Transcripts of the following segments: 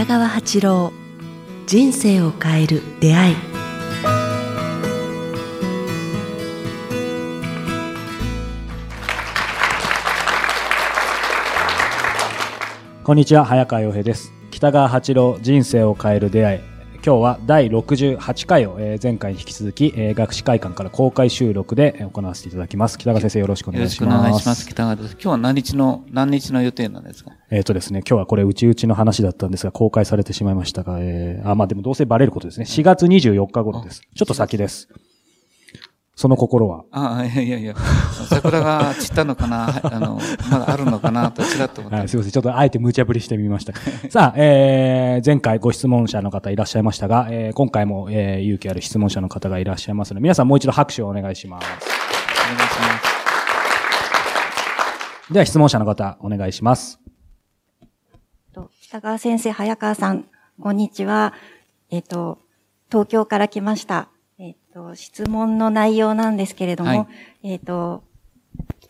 北川八郎人生を変える出会い。こんにちは早川洋平です。北川八郎人生を変える出会い。今日は第68回を、えー前回に引き続き、えー学士会館から公開収録でえー行わせていただきます北川先生よろしくおよろしくお願いします願いします。北川です。今日は何日の、何日の予定なんですか？えっ、とですね、今日はこれ、うちうちの話だったんですが、公開されてしまいましたが、えー、あ、まあでもどうせバレることですね。4月24日頃です。ちょっと先です。その心は。ああ、いやいやいや、桜が散ったのかな、は いあの、まだあるのかな？とちらっと思った。はい、すいません。ちょっとあえて無茶ぶりしてみました。さあ、えー、前回ご質問者の方いらっしゃいましたが、えー、今回も、えー、勇気ある質問者の方がいらっしゃいますので、皆さんもう一度拍手をお願いします。お願いします。では質問者の方、お願いします。と北川先生、早川さん、こんにちは。えっ、と、東京から来ました。えっ、と、質問の内容なんですけれども、はい。えっ、と、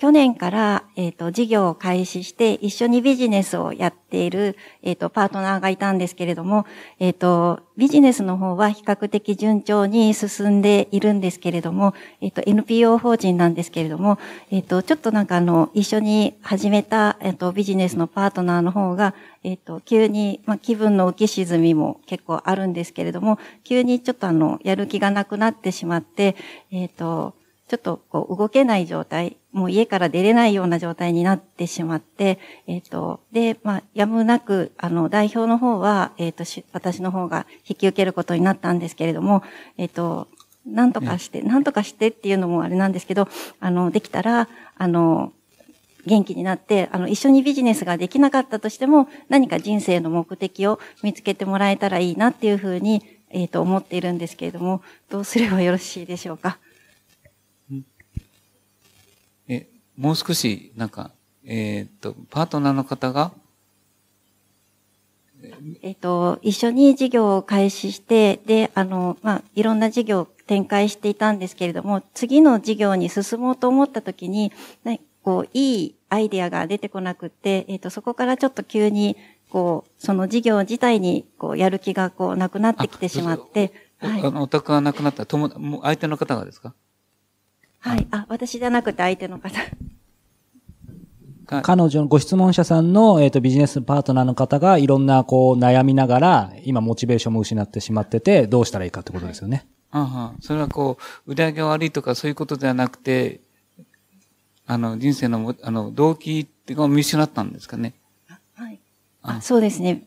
去年から、えっ、と、事業を開始して、一緒にビジネスをやっている、えっ、と、パートナーがいたんですけれども、えっ、と、ビジネスの方は比較的順調に進んでいるんですけれども、えっ、と、NPO 法人なんですけれども、えっ、と、ちょっとなんかあの、一緒に始めた、えっ、と、ビジネスのパートナーの方が、えっ、と、急に、まあ、気分の浮き沈みも結構あるんですけれども、急にちょっとあの、やる気がなくなってしまって、えっ、と、ちょっとこう動けない状態、もう家から出れないような状態になってしまって、えっ、と、で、まあ、やむなく、あの、代表の方は、えっ、と、し私の方が引き受けることになったんですけれども、えっ、と、なんとかして、なんとかしてっていうのもあれなんですけど、あの、できたら、あの、元気になって、あの、一緒にビジネスができなかったとしても、何か人生の目的を見つけてもらえたらいいなっていうふうに、えっ、と、思っているんですけれども、どうすればよろしいでしょうか？え、もう少し、なんか、えーっと、パートナーの方が、えっ、と、一緒に事業を開始して、で、あの、まあ、いろんな事業を展開していたんですけれども、次の事業に進もうと思った時に、ね、こう、いいアイデアが出てこなくって、えっ、と、そこからちょっと急に、こう、その事業自体に、こう、やる気が、こう、なくなってきてしまって、はい。おあの、お宅が亡くなった、とも、もう相手の方がですか？はい。あ、私じゃなくて相手の方。か彼女のご質問者さんの、えっ、と、ビジネスパートナーの方がいろんな、こう、悩みながら、今、モチベーションも失ってしまってて、どうしたらいいかってことですよね。あはそれはこう、売り上げが悪いとかそういうことではなくて、あの、人生のも、あの、動機っていうのを見失ったんですかね。はい。あ、そうですね。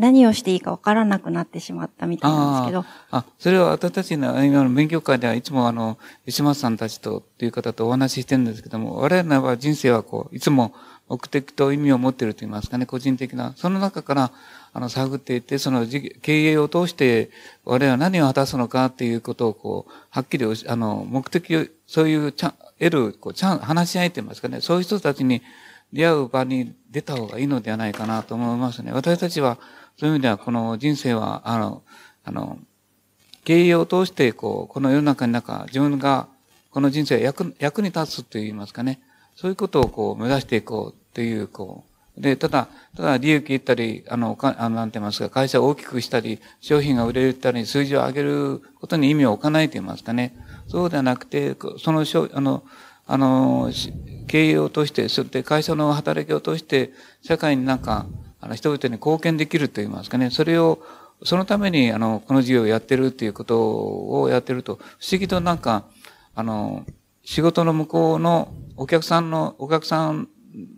何をしていいかわからなくなってしまったみたいなんですけど。あ、それは私たちの今の勉強会ではいつもあの、石松さんたちと、という方とお話ししてるんですけども、我々は人生はこう、いつも目的と意味を持っていると言いますかね、個人的な。その中から、あの、探っていって、その経営を通して、我々は何を果たすのかっていうことをこう、はっきり、あの、目的を、そういうちゃん、得る、こう、ちゃん、話し合いと言いますかね、そういう人たちに出会う場に出た方がいいのではないかなと思いますね。私たちは、そういう意味では、この人生は、あの、あの、経営を通して、こう、この世の中の中、自分が、この人生役、役に立つと言いますかね。そういうことをこう、目指していこうという、こう。で、ただ、ただ利益得たり、あの、かあのなんて言いますか、会社を大きくしたり、商品が売れたり、数字を上げることに意味を置かないと言いますかね。そうではなくて、その、あの、あの、経営を通して、そして会社の働きを通して、社会になんか、あの、人々に貢献できると言いますかね。それを、そのために、あの、この事業をやってるっていうことをやってると、不思議となんか、あの、仕事の向こうのお客さんの、お客さん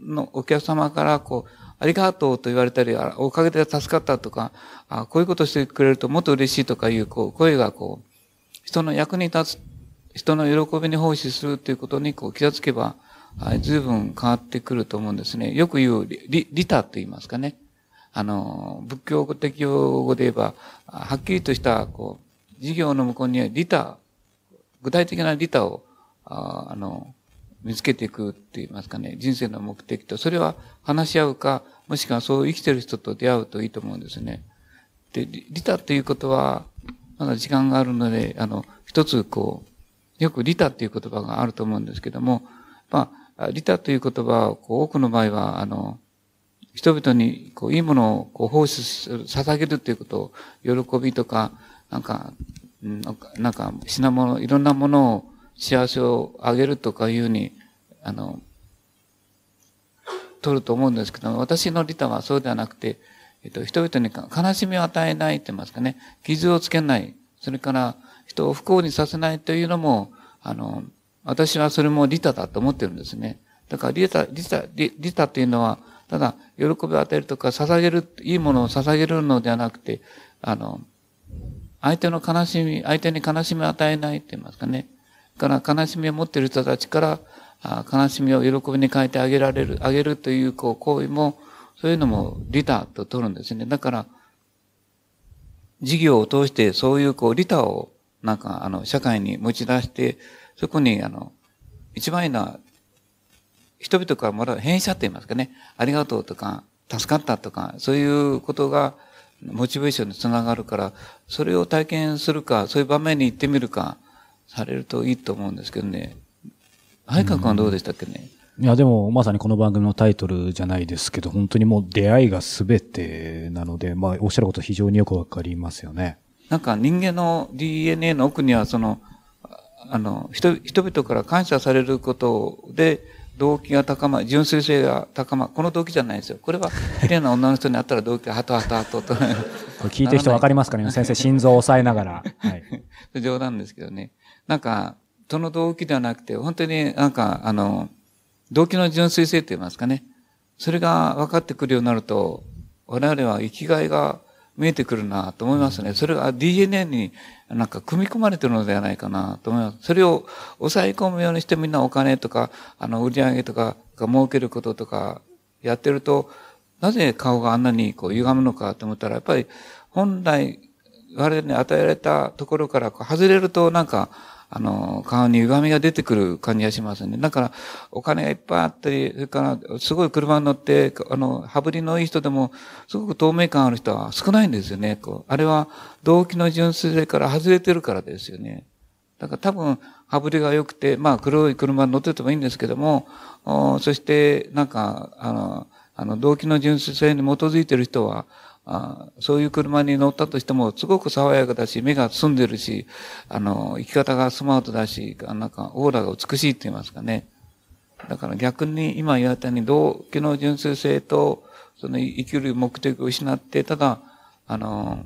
のお客様から、こう、ありがとうと言われたり、おかげで助かったとか、あこういうことしてくれるともっと嬉しいとかいう、こう、声がこう、人の役に立つ、人の喜びに奉仕するということにこう気がつけば、はい、随分変わってくると思うんですね。よく言う、リ、リタと言いますかね。あの、仏教的用語で言えば、はっきりとした、こう、事業の向こうにはリタ、具体的なリタを、ああの、見つけていくって言いますかね、人生の目的と、それは話し合うか、もしくはそう生きてる人と出会うといいと思うんですね。で、リタっていうことは、まだ時間があるので、あの、一つこう、よくリタっていう言葉があると思うんですけども、まあ、リタという言葉は、多くの場合は、あの、人々にこういいものをこう奉仕する、捧げるということを、喜びとか、なんか、なんか品物、いろんなものを幸せをあげるとかいうふうに、あの、取ると思うんですけど、私の利他はそうではなくて、えっと、人々に悲しみを与えないって言いますかね、傷をつけない、それから人を不幸にさせないというのも、あの、私はそれも利他だと思ってるんですね。だから利他、利他、利他っていうのは、ただ、喜びを与えるとか、捧げる、いいものを捧げるのではなくて、あの、相手の悲しみ、相手に悲しみを与えないって言いますかね。から悲しみを持っている人たちから、あ悲しみを喜びに変えてあげられる、あげるという、こう、行為も、そういうのも利他と取るんですね。だから、事業を通してそういうこう利他をなんかあの社会に持ち出して、そこにあの、一番いいのは、人々からもらう変謝って言いますかね。ありがとうとか、助かったとか、そういうことがモチベーションにつながるから、それを体験するか、そういう場面に行ってみるか、されるといいと思うんですけどね。愛川君はどうでしたっけね、うんいや、でも、まさにこの番組のタイトルじゃないですけど、本当にもう出会いが全てなので、まあ、おっしゃること非常によくわかりますよね。なんか人間の DNA の奥には、その、あの、人、人々から感謝されることで、動機が高まる、純粋性が高まる。この動機じゃないですよ。これは、綺麗な女の人に会ったら動機がハトハトハトと。これ聞いてる人わかりますかね？先生、心臓を押さえながら。はい。冗談ですけどね。なんか、その動機ではなくて、本当になんか、あの、動機の純粋性って言いますかね。それが分かってくるようになると、我々は生きがいが見えてくるなと思いますね。それが DNA になんか組み込まれてるのではないかなと思います。それを抑え込むようにしてみんなお金とか、あの、売り上げとかが儲けることとかやってると、なぜ顔があんなにこう歪むのかと思ったら、やっぱり本来我々に与えられたところから外れるとなんかあの、顔に歪みが出てくる感じがしますね。だから、お金がいっぱいあったり、それから、すごい車に乗って、あの、羽振りのいい人でも、すごく透明感ある人は少ないんですよね。こうあれは、動機の純粋性から外れてるからですよね。だから多分、羽振りが良くて、まあ、黒い車に乗っててもいいんですけども、そして、なんか、あの、あの、動機の純粋性に基づいてる人は、あそういう車に乗ったとしても、すごく爽やかだし、目が澄んでるし、あの、生き方がスマートだし、なんか、オーラが美しいって言いますかね。だから逆に今言われたように、動機の純粋性と、その生きる目的を失って、ただ、あの、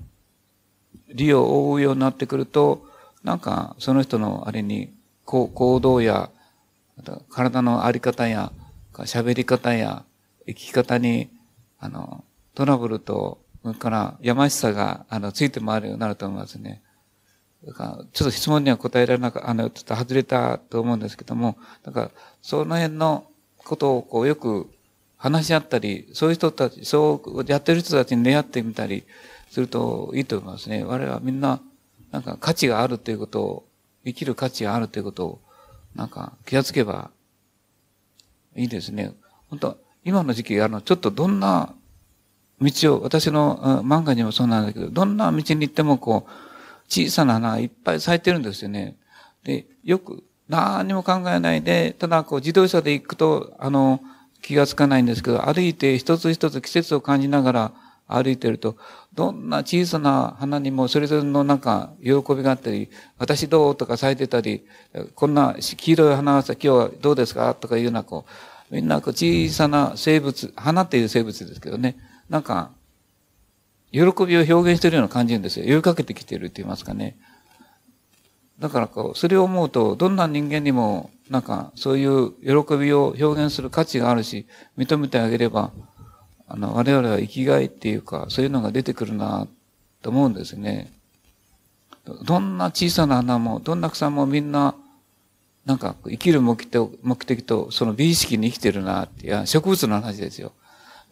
利を追うようになってくると、なんか、その人のあれに、行動や、体のあり方や、喋り方や、生き方に、あの、トラブルとからやましさが、あの、ついて回るようになると思いますね。だからちょっと質問には答えられなかった、あの、ちょっと外れたと思うんですけども、だから、その辺のことをこうよく話し合ったり、そういう人たち、そうやってる人たちに出会ってみたりするといいと思いますね。我々はみんな、なんか価値があるということを、生きる価値があるということを、なんか気がつけばいいですね。本当今の時期、あの、ちょっとどんな道を、私の漫画にもそうなんだけど、どんな道に行ってもこう、小さな花がいっぱい咲いてるんですよね。で、よく何も考えないで、ただこう自動車で行くと、あの、気がつかないんですけど、歩いて一つ一つ季節を感じながら歩いてると、どんな小さな花にもそれぞれのなんか喜びがあったり、私どうとか咲いてたり、こんな黄色い花がさ、今日はどうですか？とかいうようなこう、みんなこう小さな生物、花っていう生物ですけどね、なんか、喜びを表現しているような感じるんですよ。呼びかけてきているって言いますかね。だからこう、それを思うと、どんな人間にも、なんか、そういう喜びを表現する価値があるし、認めてあげれば、あの、我々は生きがいっていうか、そういうのが出てくるな、と思うんですね。どんな小さな花も、どんな草もみんな、なんか、生きる目的目的と、その美意識に生きてるなって、いや、植物の話ですよ。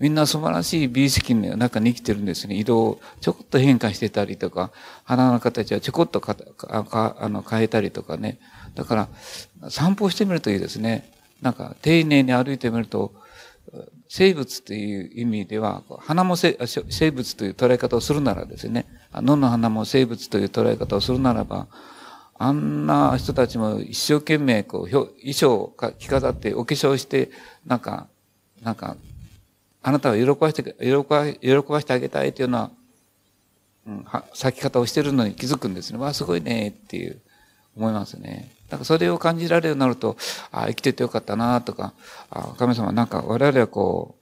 みんな素晴らしい美意識の中に生きてるんですね。色をちょこっと変化してたりとか、花の形はちょこっとかかあの変えたりとかね。だから、散歩してみるといいですね。なんか、丁寧に歩いてみると、生物という意味では、花も生物という捉え方をするならですね、野の花も生物という捉え方をするならば、あんな人たちも一生懸命こう衣装を着飾ってお化粧して、なんか、なんかあなたを喜ばして、喜ば喜ばしてあげたいというような、うん、は咲き方をしてるのに気づくんですね。わあ、すごいね、っていう、思いますね。だかそれを感じられるようになると、ああ、生きててよかったな、とか、あ神様なんか我々はこ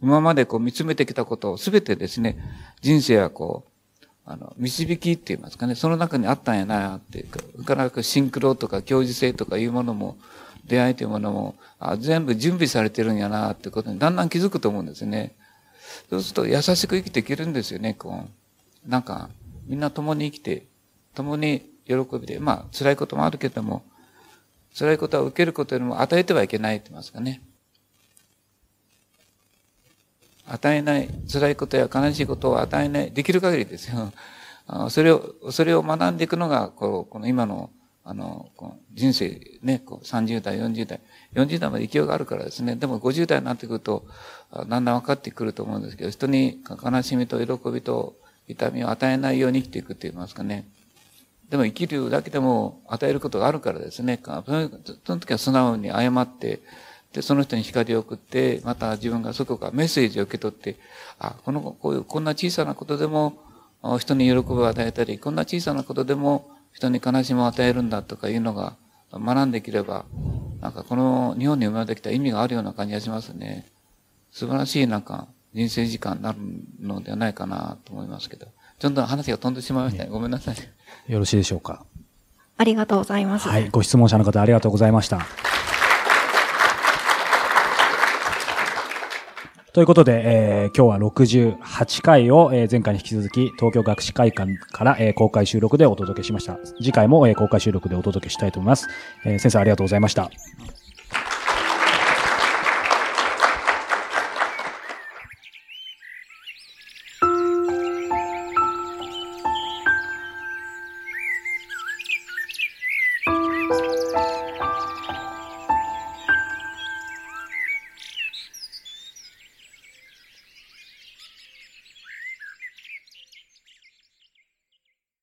う、今までこう見つめてきたことをすべてですね、人生はこう、あの、導きって言いますかね、その中にあったんやな、っていうか、なかなかシンクロとか教授性とかいうものも、出会いというものも、あ全部準備されてるんやな、ってことにだんだん気づくと思うんですね。そうすると優しく生きていけるんですよね、こう。なんか、みんな共に生きて、共に喜びで、まあ、辛いこともあるけども、辛いことは受けることよりも与えてはいけないって言いますかね。与えない、辛いことや悲しいことを与えない、できる限りですよ。それを、それを学んでいくのが、こうこの今のあの、人生ね、こう30代、40代、40代まで勢いがあるからですね、でも50代になってくると、だんだん分かってくると思うんですけど、人に悲しみと喜びと痛みを与えないように生きていくって言いますかね。でも生きるだけでも与えることがあるからですね、その時は素直に謝って、で、その人に光を送って、また自分がそこからメッセージを受け取って、あ、この、こういう、こんな小さなことでも、人に喜びを与えたり、こんな小さなことでも、人に悲しみを与えるんだとかいうのが学んできれば、なんかこの日本に生まれてきた意味があるような感じがしますね。素晴らしいなんか人生時間になるのではないかなと思いますけど。ちょっと話が飛んでしまいましたね。ごめんなさい。よろしいでしょうか。ありがとうございます。はい。ご質問者の方ありがとうございました。ということで、えー、今日は68回を、えー、前回に引き続き東京学士会館から、えー、公開収録でお届けしました。次回も、えー、公開収録でお届けしたいと思います。えー、先生ありがとうございました。